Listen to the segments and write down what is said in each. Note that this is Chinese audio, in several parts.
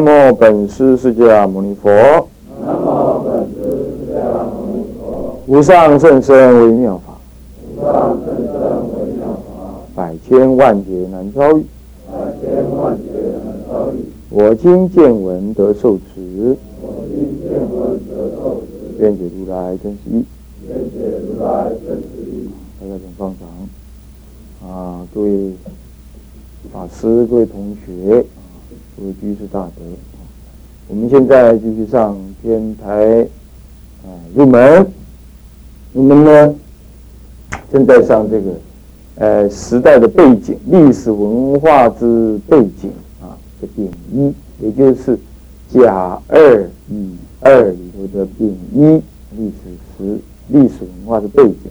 南无本师释迦牟尼佛。南无本师释迦牟尼佛。无上甚深微妙法。无上甚深微妙法。百千万劫难遭遇。百千万劫难遭遇。我今见闻得受持。我今见闻得受持。愿解如来真实义。愿解如来真实义。大家请放长。啊，各位法师、各位同学。各位居士大德，我们现在继续上天台啊入门。我们呢正在上这个呃时代的背景、历史文化之背景啊的丙一，也就是甲二乙二里头的丙一历史时历史文化的背景。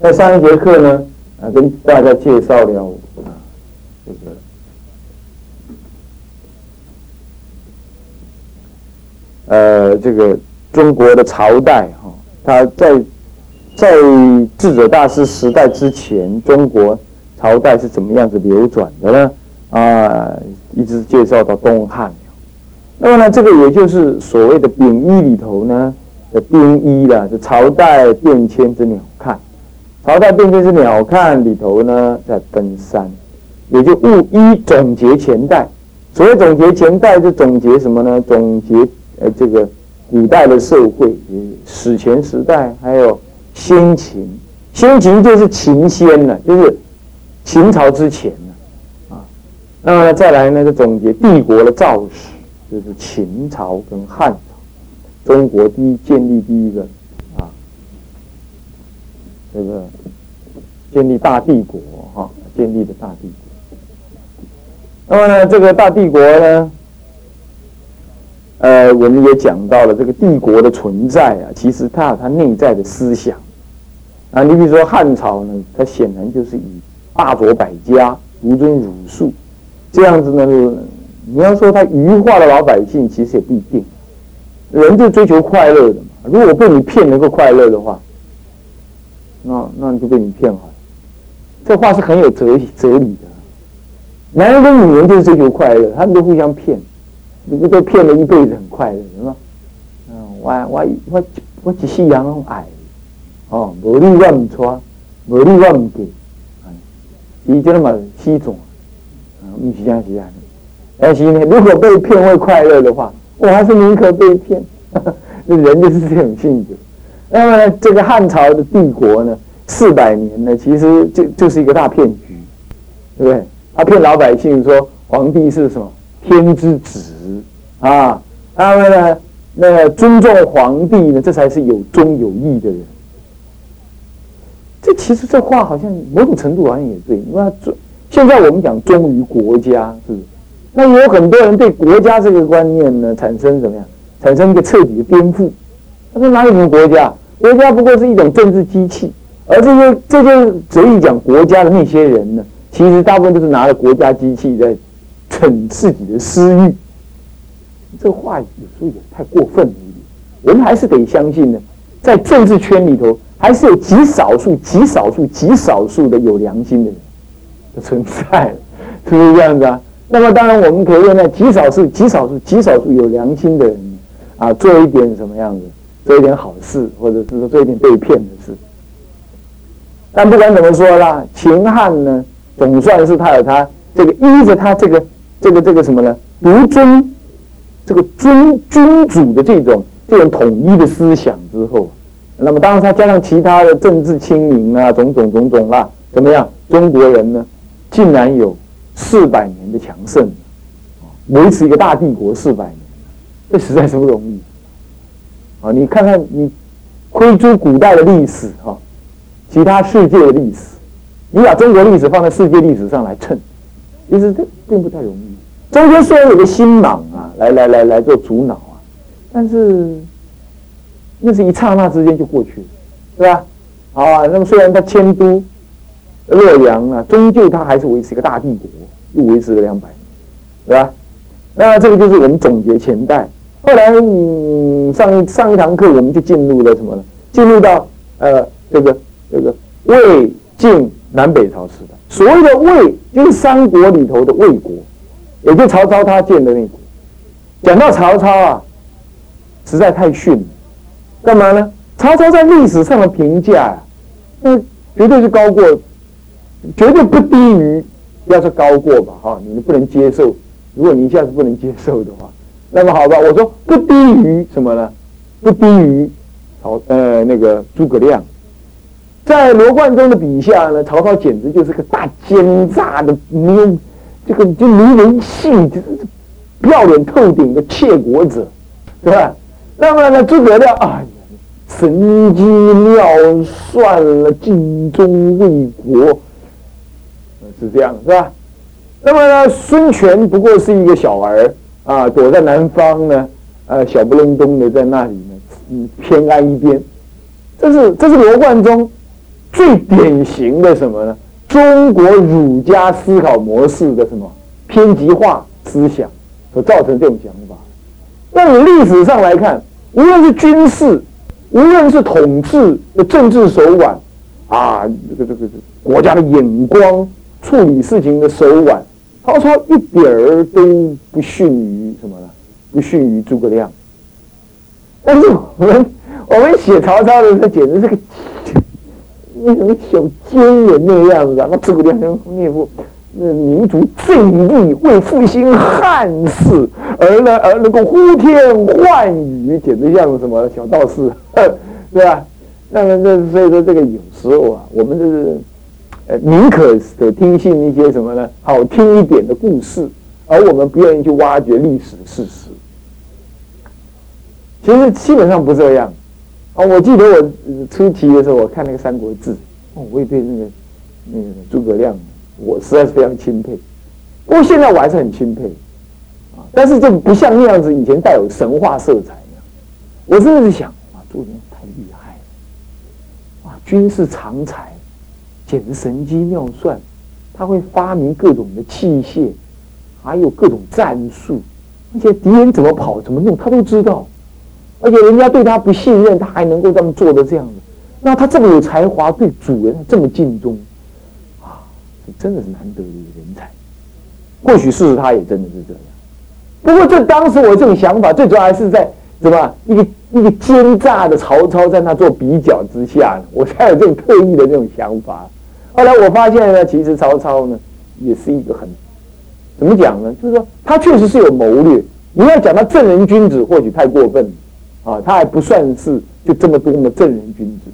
在上一节课呢啊跟大家介绍了啊这个。呃，这个中国的朝代哈，他在在智者大师时代之前，中国朝代是怎么样子流转的呢？啊，一直介绍到东汉。那么呢，这个也就是所谓的丙一里头呢的丁一了，是朝代变迁之鸟瞰。朝代变迁之鸟瞰里头呢，在登山，也就物一总结前代。所谓总结前代，是总结什么呢？总结。呃，这个古代的社会，史前时代，还有先秦，先秦就是秦先了，就是秦朝之前了，啊，那么再来呢，就总结帝国的造史，就是秦朝跟汉朝，中国第一建立第一个啊，这个建立大帝国哈，建立的大帝国，那么呢，这个大帝国呢？呃，我们也讲到了这个帝国的存在啊，其实它有它内在的思想啊。你比如说汉朝呢，它显然就是以大佐百家、独尊儒术这样子呢。你要说他愚化了老百姓，其实也不一定。人就追求快乐的嘛。如果被你骗能够快乐的话，那那你就被你骗好了。这话是很有哲哲理的。男人跟女人就是追求快乐，他们都互相骗。你不都骗了一辈子很快乐，是吧？嗯，我我我我一世人拢爱，哦，无你我唔错，无你我唔给，伊就那么稀种，啊，唔是这样子啊。但是呢，如果被骗会快乐的话，我还是宁可被骗。那人就是这种性格。那么这个汉朝的帝国呢，四百年呢，其实就就是一个大骗局，对不对？他骗老百姓说皇帝是什么？天之子啊，他们呢，那个尊重皇帝呢，这才是有忠有义的人。这其实这话好像某种程度好像也对，因为忠现在我们讲忠于国家，是不是？那有很多人对国家这个观念呢，产生怎么样？产生一个彻底的颠覆。他说哪有什么国家？国家不过是一种政治机器，而这些这些嘴里讲国家的那些人呢，其实大部分都是拿着国家机器在。逞自己的私欲，这话有时候也太过分了一点。我们还是得相信呢，在政治圈里头，还是有极少数、极少数、极少数的有良心的人的存在，是不是这样子啊？那么当然，我们可以用那极少数、极少数、极少数有良心的人啊，做一点什么样子，做一点好事，或者是说做一点被骗的事。但不管怎么说啦，秦汉呢，总算是他有他这个依着他这个。这个这个什么呢？独尊这个尊君主的这种这种统一的思想之后，那么当然他加上其他的政治清明啊，种种种种啦，怎么样？中国人呢，竟然有四百年的强盛，维持一个大帝国四百年，这实在是不容易。啊，你看看你窥诸古代的历史哈，其他世界的历史，你把中国历史放在世界历史上来称，其实这并不太容易。中间虽然有个新莽啊，来来来来做主脑啊，但是那是一刹那之间就过去了，是吧？好啊，那么虽然他迁都洛阳啊，终究他还是维持一个大帝国，又维持了两百年，是吧？那这个就是我们总结前代。后来嗯，上一上一堂课我们就进入了什么呢？进入到呃这个这个魏晋南北朝时代。所谓的魏，就是三国里头的魏国。也就曹操他建的那国。讲到曹操啊，实在太逊了。干嘛呢？曹操在历史上的评价啊，那绝对是高过，绝对不低于，要是高过吧，哈，你们不能接受。如果你一下子不能接受的话，那么好吧，我说不低于什么呢？不低于曹呃那个诸葛亮。在罗贯中的笔下呢，曹操简直就是个大奸诈的，没有这个就没人性，就是不要脸透顶的窃国者，对吧？那么呢，诸葛亮啊，神机妙算了，尽忠为国，是这样，是吧？那么呢，孙权不过是一个小儿啊，躲在南方呢，呃，小不隆冬的在那里呢，嗯，偏安一边。这是这是罗贯中。最典型的什么呢？中国儒家思考模式的什么偏激化思想所造成这种想法。那你历史上来看，无论是军事，无论是统治的政治手腕，啊，这个这个国家的眼光、处理事情的手腕，曹操一点儿都不逊于什么呢？不逊于诸葛亮。但是我们我们写曹操的时候，简直是个。那什么小奸人那样子啊？那诸葛亮那副那民族正义为复兴汉室而呢而能够呼天唤雨，简直像什么小道士，对吧？那那所以说这个有时候啊，我们就是呃宁可的听信一些什么呢？好听一点的故事，而我们不愿意去挖掘历史事实。其实基本上不这样。哦，我记得我初期的时候，我看那个《三国志》，哦，我也对那个那个诸葛亮，我实在是非常钦佩。不过现在我还是很钦佩，啊，但是这不像那样子以前带有神话色彩的。我真的是想，哇，诸葛亮太厉害了，哇，军事常才，简直神机妙算，他会发明各种的器械，还有各种战术，而且敌人怎么跑怎么弄，他都知道。而且人家对他不信任，他还能够这么做的这样子，那他这么有才华，对主人这么尽忠，啊，这真的是难得的一个人才。或许事实他也真的是这样。不过这当时我这种想法，最主要还是在什么一个一个奸诈的曹操在那做比较之下，我才有这种特意的这种想法。后来我发现呢，其实曹操呢也是一个很怎么讲呢？就是说他确实是有谋略。你要讲他正人君子，或许太过分了。啊，他还不算是就这么多的正人君子，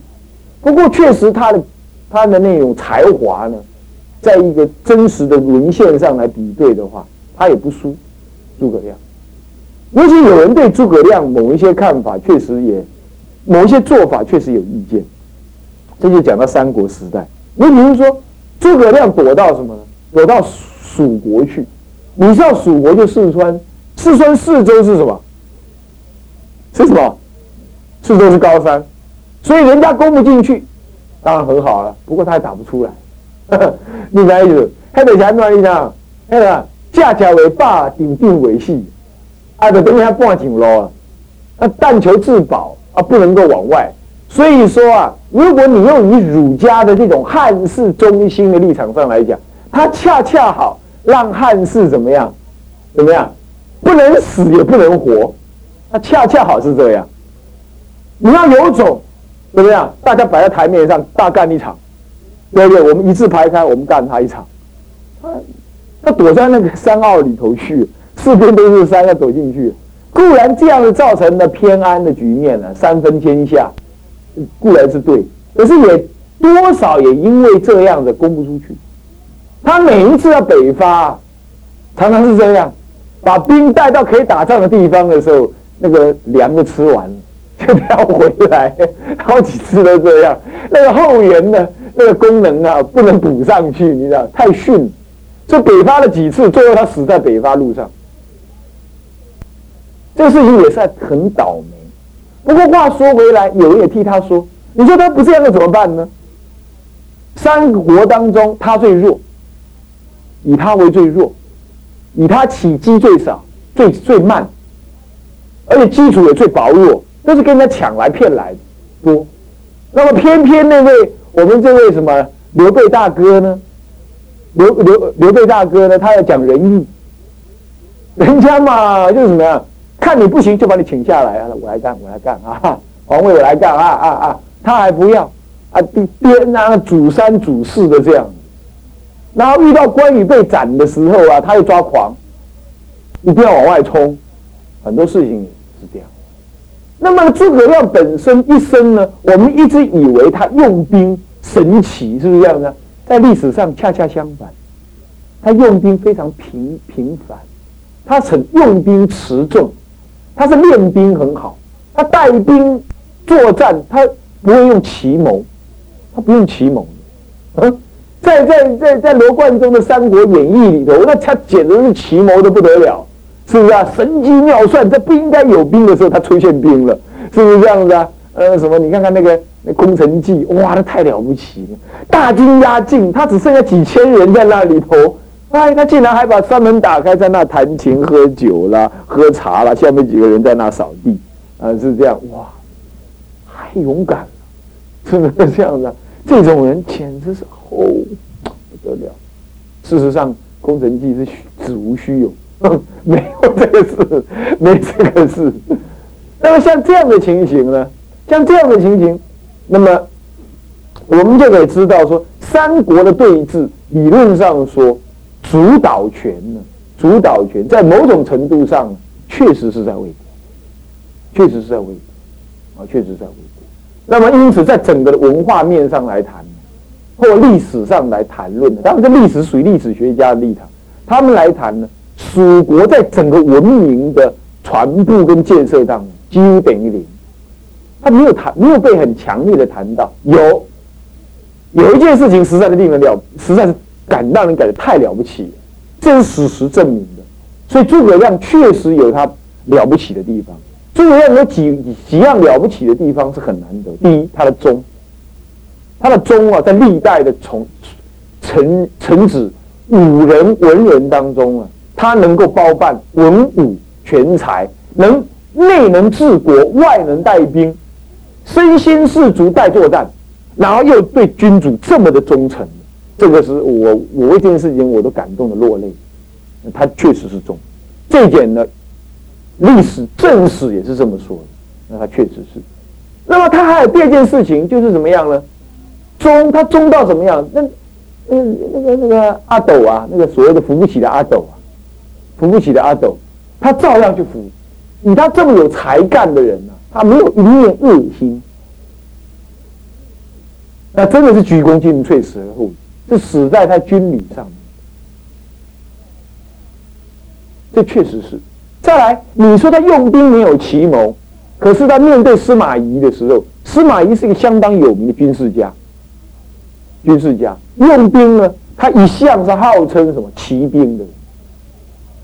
不过确实他的他的那种才华呢，在一个真实的文献上来比对的话，他也不输诸葛亮。尤其有人对诸葛亮某一些看法，确实也某一些做法确实有意见。这就讲到三国时代，你比如说诸葛亮躲到什么呢？躲到蜀国去。你知道蜀国就四川，四川四周是什么？是什么？四周是高山，所以人家攻不进去，当然很好了。不过他也打不出来。你啥意思？黑得强乱一样，那个架桥为坝，顶定为系，啊，就等于他半井喽啊。那但求自保啊，不能够往外。所以说啊，如果你用以儒家的这种汉室中心的立场上来讲，他恰恰好让汉室怎么样？怎么样？不能死也不能活。他恰恰好是这样，你要有种，怎么样？大家摆在台面上大干一场，对不对？我们一字排开，我们干他一场。他他躲在那个山坳里头去，四边都是山，要走进去。固然这样子造成了偏安的局面呢，三分天下，固然是对，可是也多少也因为这样子攻不出去。他每一次要北伐，常常是这样，把兵带到可以打仗的地方的时候。那个粮都吃完了，就要回来，好几次都这样。那个后援的那个功能啊，不能补上去，你知道，太逊。就北伐了几次，最后他死在北伐路上。这个事情也是很倒霉。不过话说回来，有人也替他说：“你说他不这样，怎么办呢？”三国当中，他最弱，以他为最弱，以他起机最少，最最慢。而且基础也最薄弱，都是跟人家抢来骗来的多。那么偏偏那位我们这位什么刘备大哥呢？刘刘刘备大哥呢？他要讲仁义，人家嘛就是怎么样，看你不行就把你请下来啊，我来干，我来干啊，皇位我来干啊啊啊，他还不要啊，颠啊主三主四的这样，然后遇到关羽被斩的时候啊，他又抓狂，一定要往外冲，很多事情。那么诸葛亮本身一生呢，我们一直以为他用兵神奇，是不是这样呢？在历史上恰恰相反，他用兵非常平平凡，他很用兵持重，他是练兵很好，他带兵作战，他不会用奇谋，他不用奇谋，嗯，在在在在罗贯中的《三国演义》里头，那他简直是奇谋的不得了。是不是啊？神机妙算，在不应该有兵的时候，他出现兵了，是不是这样子啊？呃，什么？你看看那个那空城计，哇，那太了不起了！大军压境，他只剩下几千人在那里头，哎，他竟然还把山门打开，在那弹琴、喝酒啦、喝茶啦，下面几个人在那扫地，啊，是这样，哇，太勇敢了，是不是这样子？这种人简直是哦不得了。事实上，空城计是虚子无虚有。没有这个事，没这个事。那么像这样的情形呢？像这样的情形，那么我们就可以知道说，三国的对峙，理论上说，主导权呢，主导权在某种程度上确实是在魏国，确实是在魏国，啊，确实在魏国。那么因此，在整个的文化面上来谈，或历史上来谈论的，他们这历史属于历史学家的立场，他们来谈呢。蜀国在整个文明的传播跟建设当中几乎等于零，他没有谈，没有被很强烈的谈到。有有一件事情实在是令人了，实在是感让人感觉太了不起，这是史实证明的。所以诸葛亮确实有他了不起的地方。诸葛亮有几几样了不起的地方是很难得。第一，他的忠，他的忠啊，在历代的从臣臣子武人文人当中啊。他能够包办文武全才，能内能治国，外能带兵，身先士卒带作战，然后又对君主这么的忠诚，这个是我我为这件事情我都感动的落泪。他确实是忠，这一点呢，历史正史也是这么说的。那他确实是。那么他还有第二件事情，就是怎么样呢？忠，他忠到怎么样？那那那个那个阿斗啊，那个所谓的扶不起的阿斗。扶不起的阿斗，他照样去扶。以他这么有才干的人呢，他没有一念恶心，那真的是鞠躬尽瘁，死而后已，是死在他军礼上面。这确实是。再来，你说他用兵没有奇谋，可是他面对司马懿的时候，司马懿是一个相当有名的军事家。军事家用兵呢，他一向是号称什么骑兵的。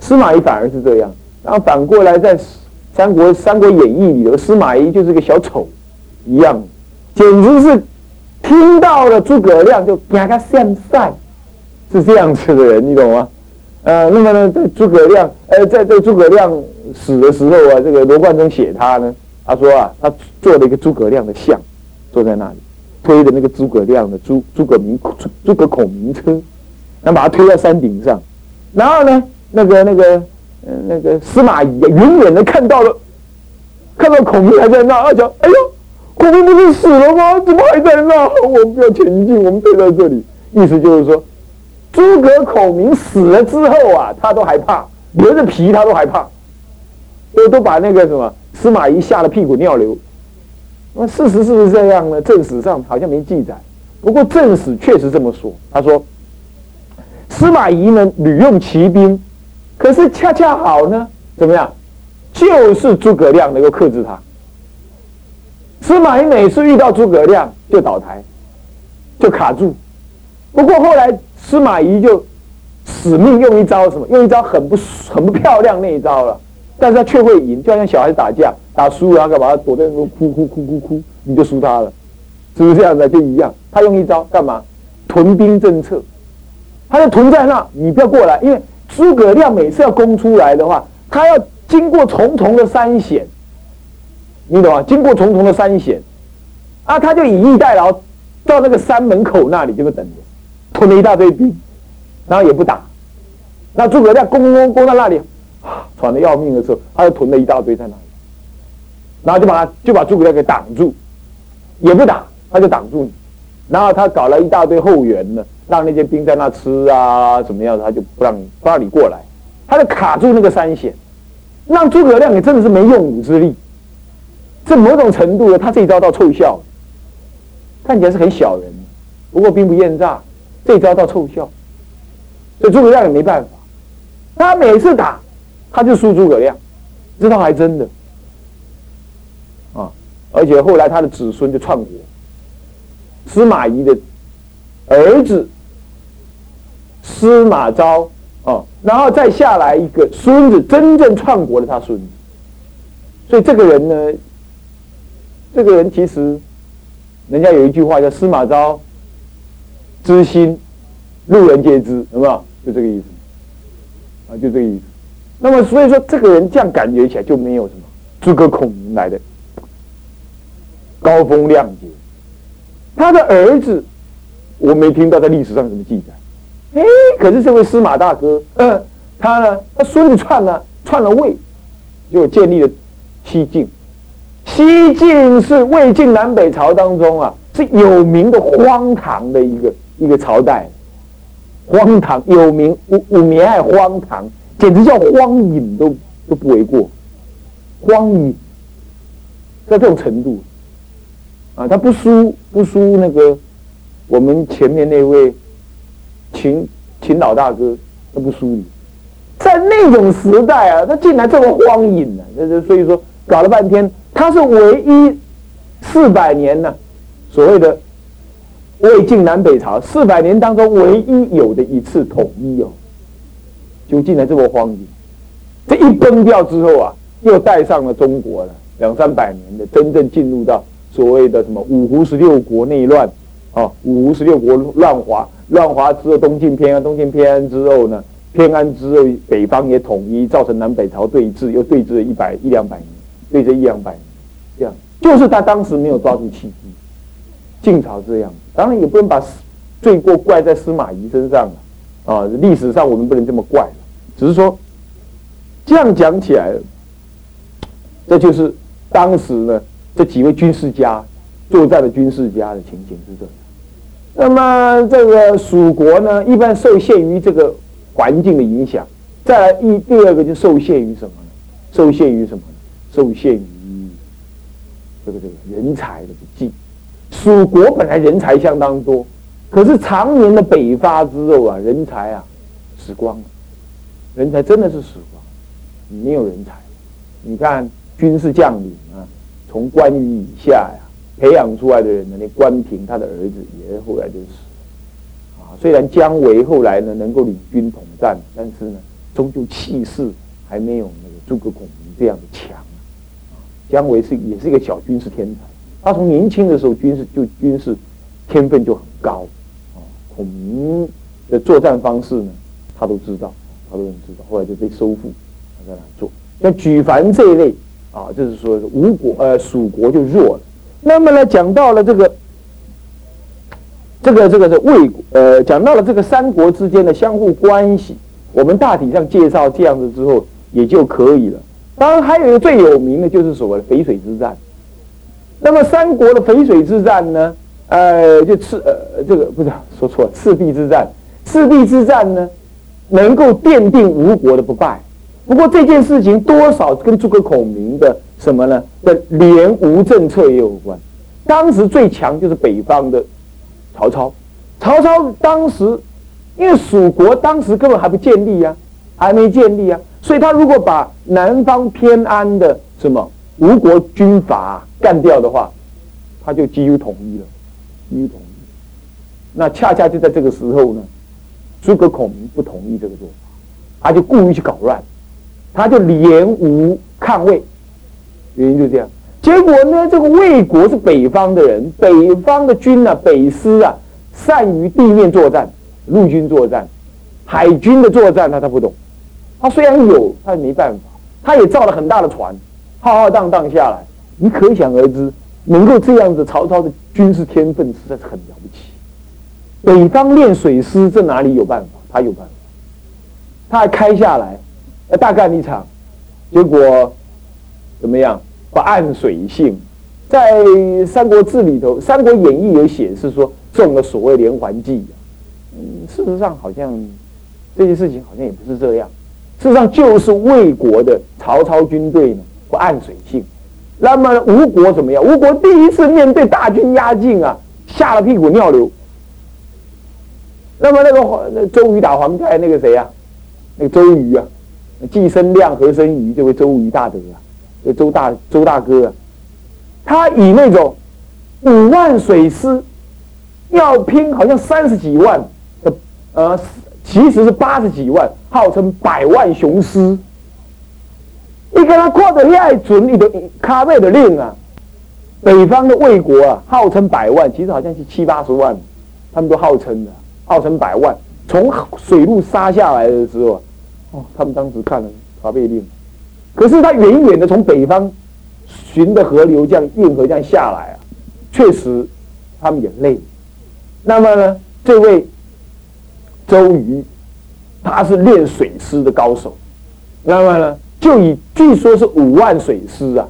司马懿反而是这样，然后反过来在《三国三国演义》里头，司马懿就是个小丑一样，简直是听到了诸葛亮就给他献赛，是这样子的人，你懂吗？呃，那么呢，在诸葛亮，呃，在在诸葛亮死的时候啊，这个罗贯中写他呢，他说啊，他做了一个诸葛亮的像，坐在那里，推着那个诸葛亮的诸诸葛名诸葛孔明车，然后把他推在山顶上，然后呢？那个、那个、呃，那个司马懿远远的看到了，看到孔明还在那，他讲：“哎呦，孔明不是死了吗？怎么还在那？我们不要前进，我们待在这里。”意思就是说，诸葛孔明死了之后啊，他都害怕，连着皮他都害怕，都都把那个什么司马懿吓得屁滚尿流。那事实是不是这样呢？正史上好像没记载，不过正史确实这么说。他说，司马懿呢屡用骑兵。可是恰恰好呢，怎么样？就是诸葛亮能够克制他。司马懿每次遇到诸葛亮就倒台，就卡住。不过后来司马懿就死命用一招什么？用一招很不很不漂亮那一招了。但是他却会赢，就好像小孩子打架打输了，干嘛躲在那哭哭哭哭哭，你就输他了，是不是这样子？就一样，他用一招干嘛？屯兵政策，他就屯在那，你不要过来，因为。诸葛亮每次要攻出来的话，他要经过重重的山险，你懂吗？经过重重的山险，啊，他就以逸待劳，到那个山门口那里就等着，囤了一大堆兵，然后也不打。那诸葛亮攻攻攻到那里，喘的要命的时候，他就囤了一大堆在那里，然后就把他就把诸葛亮给挡住，也不打，他就挡住你，然后他搞了一大堆后援呢，让那些兵在那吃啊，怎么样，他就不让不让你过来，他就卡住那个三险，让诸葛亮也真的是没用武之力，这某种程度呢，他这一招倒凑效，看起来是很小人，不过兵不厌诈，这一招倒凑效，所以诸葛亮也没办法，他每次打。他就输诸葛亮，这倒还真的，啊！而且后来他的子孙就篡国，司马懿的儿子司马昭啊，然后再下来一个孙子，真正篡国的他孙子。所以这个人呢，这个人其实，人家有一句话叫“司马昭之心，路人皆知”，有没有？就这个意思，啊，就这个意思。那么，所以说，这个人这样感觉起来就没有什么诸葛孔明来的高风亮节。他的儿子，我没听到在历史上什么记载。哎，可是这位司马大哥，嗯，他呢，他孙子篡了篡了魏，就建立了西晋。西晋是魏晋南北朝当中啊，是有名的荒唐的一个一个朝代，荒唐有名，五五年爱荒唐。简直叫荒淫都都不为过，荒淫，在这种程度，啊，他不输不输那个我们前面那位秦秦老大哥，他不输你，在那种时代啊，他竟然这么荒淫呢？这这所以说搞了半天，他是唯一四百年呢，所谓的魏晋南北朝四百年当中唯一有的一次统一哦。就进来这么荒淫，这一崩掉之后啊，又带上了中国了两三百年的真正进入到所谓的什么五胡十六国内乱啊，五胡十六国乱华，乱华之后东晋偏安，东晋偏安之后呢，偏安之后北方也统一，造成南北朝对峙，又对峙了一百一两百年，对峙一两百年，这样就是他当时没有抓住契机，晋朝这样，当然也不能把罪过怪在司马懿身上啊，历史上我们不能这么怪。只是说，这样讲起来，这就是当时呢这几位军事家作战的军事家的情形是这样。那么这个蜀国呢，一般受限于这个环境的影响，再来一第二个就受限于什么呢？受限于什么呢？受限于这个这个人才的不济。蜀国本来人才相当多，可是常年的北伐之后啊，人才啊死光了。人才真的是死光，没有人才。你看军事将领啊，从关羽以下呀培养出来的人呢，那关平他的儿子也后来就死了。啊，虽然姜维后来呢能够领军统战，但是呢，终究气势还没有那个诸葛孔明这样的强。姜维是也是一个小军事天才，他从年轻的时候军事就军事天分就很高。啊，孔明的作战方式呢，他都知道。好多人知道，后来就被收复，他在哪做？像举凡这一类啊，就是说吴国呃蜀国就弱了。那么呢，讲到了这个这个这个是魏国呃，讲到了这个三国之间的相互关系，我们大体上介绍这样子之后也就可以了。当然，还有一个最有名的就是所谓的淝水之战。那么三国的淝水之战呢，呃，就赤呃这个不是说错了，赤壁之战，赤壁之战呢？能够奠定吴国的不败，不过这件事情多少跟诸葛孔明的什么呢？的联吴政策也有关。当时最强就是北方的曹操，曹操当时因为蜀国当时根本还不建立呀，还没建立啊，所以他如果把南方偏安的什么吴国军阀干掉的话，他就几乎统一了，几乎统一。那恰恰就在这个时候呢。诸葛孔明不同意这个做法，他就故意去搞乱，他就联吴抗魏，原因就这样。结果呢，这个魏国是北方的人，北方的军呢，北师啊，善于地面作战、陆军作战、海军的作战，他他不懂。他虽然有，他也没办法。他也造了很大的船，浩浩荡荡下来，你可想而知，能够这样子，曹操的军事天分实在是很了不起。北方练水师，这哪里有办法？他有办法，他还开下来，大干一场，结果怎么样？不按水性，在《三国志》里头，《三国演义》有显示说中了所谓连环计。嗯，事实上好像这件事情好像也不是这样。事实上就是魏国的曹操军队呢不按水性。那么吴国怎么样？吴国第一次面对大军压境啊，吓了屁股尿流。那么那个那周瑜打黄盖，那个谁呀？那个周瑜啊，季生亮、何生瑜这位周瑜大德啊，这周大周大哥啊，他以那种五万水师要拼，好像三十几万的呃，其实是八十几万，号称百万雄师。你跟他扩的太准，你的咖位的令啊，北方的魏国啊，号称百万，其实好像是七八十万，他们都号称的。号称百万，从水路杀下来的时候，哦，他们当时看了查贝令，可是他远远的从北方循着河流这样运河这样下来啊，确实他们也累。那么呢，这位周瑜，他是练水师的高手，那么呢，就以据说是五万水师啊，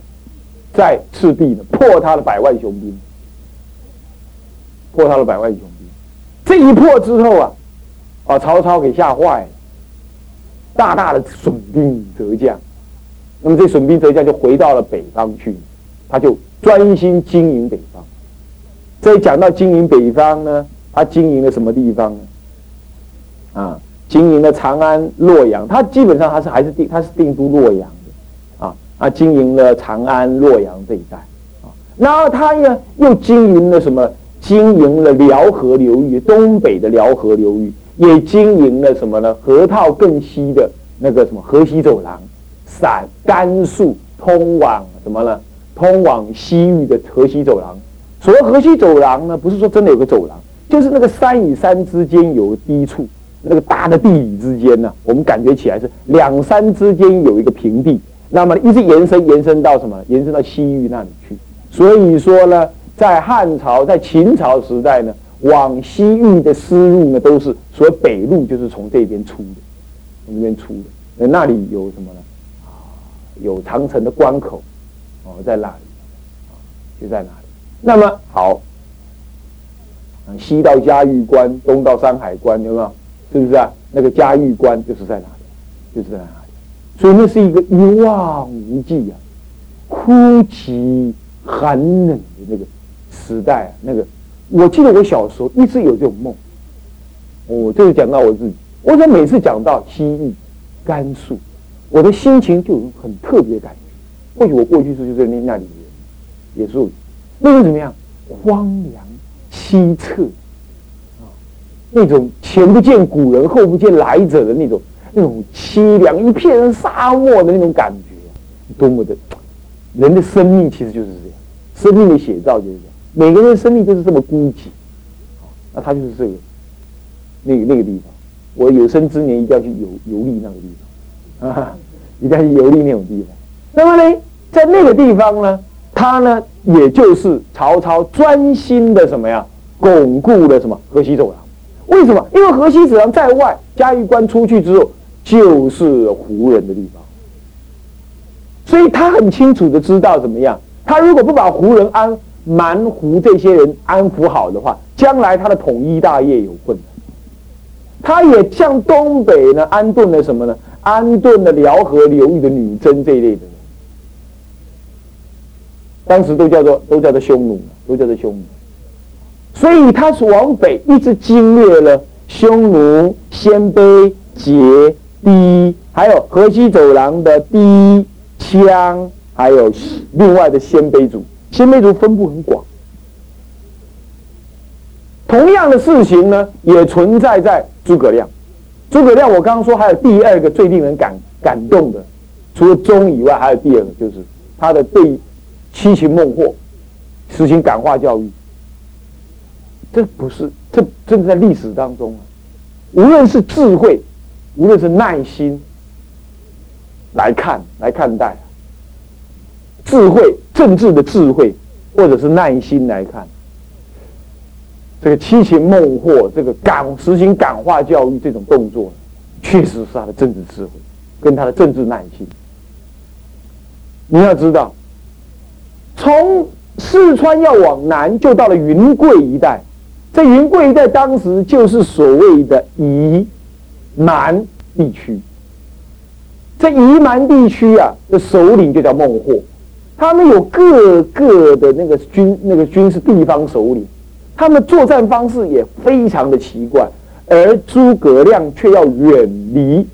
在赤壁呢破他的百万雄兵，破他的百万雄兵。这一破之后啊，把曹操给吓坏了，大大的损兵折将。那么这损兵折将就回到了北方去，他就专心经营北方。这讲到经营北方呢，他经营了什么地方呢？啊，经营了长安、洛阳。他基本上他是还是定他是定都洛阳的啊啊，经营了长安、洛阳这一带啊。然后他呢又经营了什么？经营了辽河流域，东北的辽河流域，也经营了什么呢？河套更西的那个什么河西走廊，陕甘肃通往什么呢？通往西域的河西走廊。所谓河西走廊呢，不是说真的有个走廊，就是那个山与山之间有低处，那个大的地理之间呢，我们感觉起来是两山之间有一个平地，那么一直延伸延伸到什么？延伸到西域那里去。所以说呢。在汉朝、在秦朝时代呢，往西域的丝路呢，都是所谓北路，就是从这边出的，从这边出的。那那里有什么呢？有长城的关口，哦，在那里，就在那里。那么好，西到嘉峪关，东到山海关，有没有？是不是啊？那个嘉峪关就是在哪里？就是在哪里？所以那是一个一望无际啊，枯寂寒冷的那个。时代啊，那个，我记得我小时候一直有这种梦。我就是讲到我自己，我想每次讲到西域、甘肃，我的心情就有很特别的感觉。或许我过去是就在那那里也是，那种怎么样？荒凉凄恻啊，那种前不见古人后不见来者的那种那种凄凉，一片沙漠的那种感觉，多么的！人的生命其实就是这样，生命的写照就是这样。每个人的生命就是这么孤寂，那他就是这个，那个那个地方。我有生之年一定要去游游历那个地方，啊，一定要去游历那种地方。那么呢，在那个地方呢，他呢，也就是曹操专心的什么呀，巩固了什么河西走廊。为什么？因为河西走廊在外，嘉峪关出去之后就是胡人的地方，所以他很清楚的知道怎么样。他如果不把胡人安。蛮胡这些人安抚好的话，将来他的统一大业有困难。他也向东北呢安顿了什么呢？安顿了辽河流域的女真这一类的人，当时都叫做都叫做匈奴，都叫做匈奴。所以他是往北一直经略了匈奴、鲜卑、羯、氐，还有河西走廊的氐、羌，还有另外的鲜卑族。鲜卑族分布很广，同样的事情呢，也存在在诸葛亮。诸葛亮，我刚刚说还有第二个最令人感感动的，除了忠以外，还有第二个，就是他的对七擒孟获实行感化教育。这不是，这正在历史当中啊，无论是智慧，无论是耐心来看来看待。智慧、政治的智慧，或者是耐心来看，这个七擒孟获，这个感实行感化教育这种动作，确实是他的政治智慧，跟他的政治耐心。你要知道，从四川要往南，就到了云贵一带。在云贵一带，当时就是所谓的夷蛮地区。在夷蛮地区啊，的首领就叫孟获，他们有各个的那个军那个军事地方首领，他们作战方式也非常的奇怪，而诸葛亮却要远离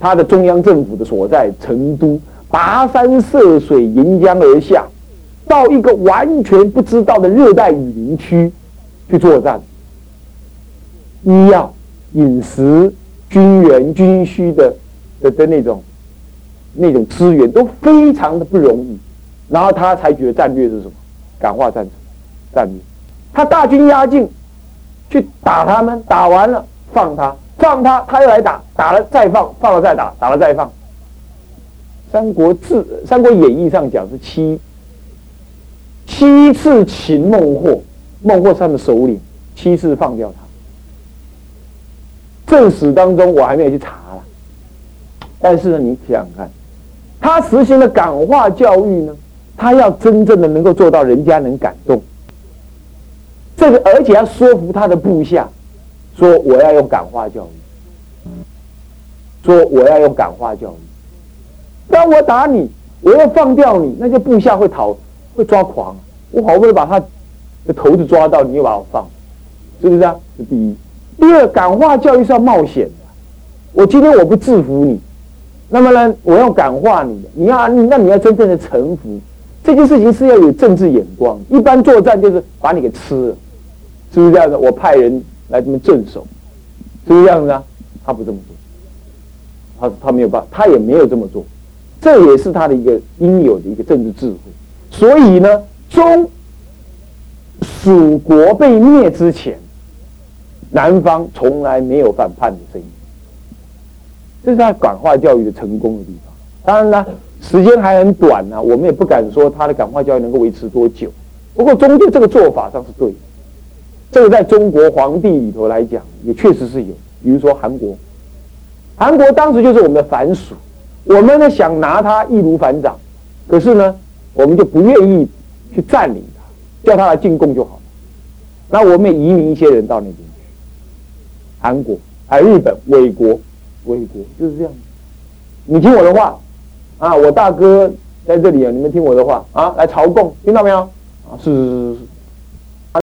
他的中央政府的所在成都，跋山涉水沿江而下，到一个完全不知道的热带雨林区。去作战，医药、饮食、军援、军需的的的那种那种资源都非常的不容易，然后他采取的战略是什么？感化战争战略。他大军压境，去打他们，打完了放他，放他，他又来打，打了再放，放了再打，打了再放。《三国志》《三国演义》上讲是七七次擒孟获。孟获他的首领七次放掉他，正史当中我还没有去查了，但是呢，你想想看，他实行的感化教育呢，他要真正的能够做到人家能感动，这个而且要说服他的部下，说我要用感化教育，说我要用感化教育，当我打你，我要放掉你，那些部下会逃，会抓狂，我好不容易把他。的头子抓到，你又把我放，是不是啊？是第一。第二，感化教育是要冒险的。我今天我不制服你，那么呢，我要感化你，你要，那你要真正的臣服。这件事情是要有政治眼光。一般作战就是把你给吃了，是不是这样的？我派人来这么镇守，是不是这样子啊？他不这么做，他他没有办法，他也没有这么做。这也是他的一个应有的一个政治智慧。所以呢，中。蜀国被灭之前，南方从来没有反叛的声音，这是他感化教育的成功的地方。当然了，时间还很短呢，我们也不敢说他的感化教育能够维持多久。不过，中间这个做法上是对的。这个在中国皇帝里头来讲，也确实是有。比如说韩国，韩国当时就是我们的反蜀，我们呢想拿他易如反掌，可是呢，我们就不愿意去占领他。叫他来进贡就好了。那我们也移民一些人到那边去，韩国、还有日本、美国、美国就是这样。你听我的话啊，我大哥在这里啊，你们听我的话啊，来朝贡，听到没有？啊，是是是是是，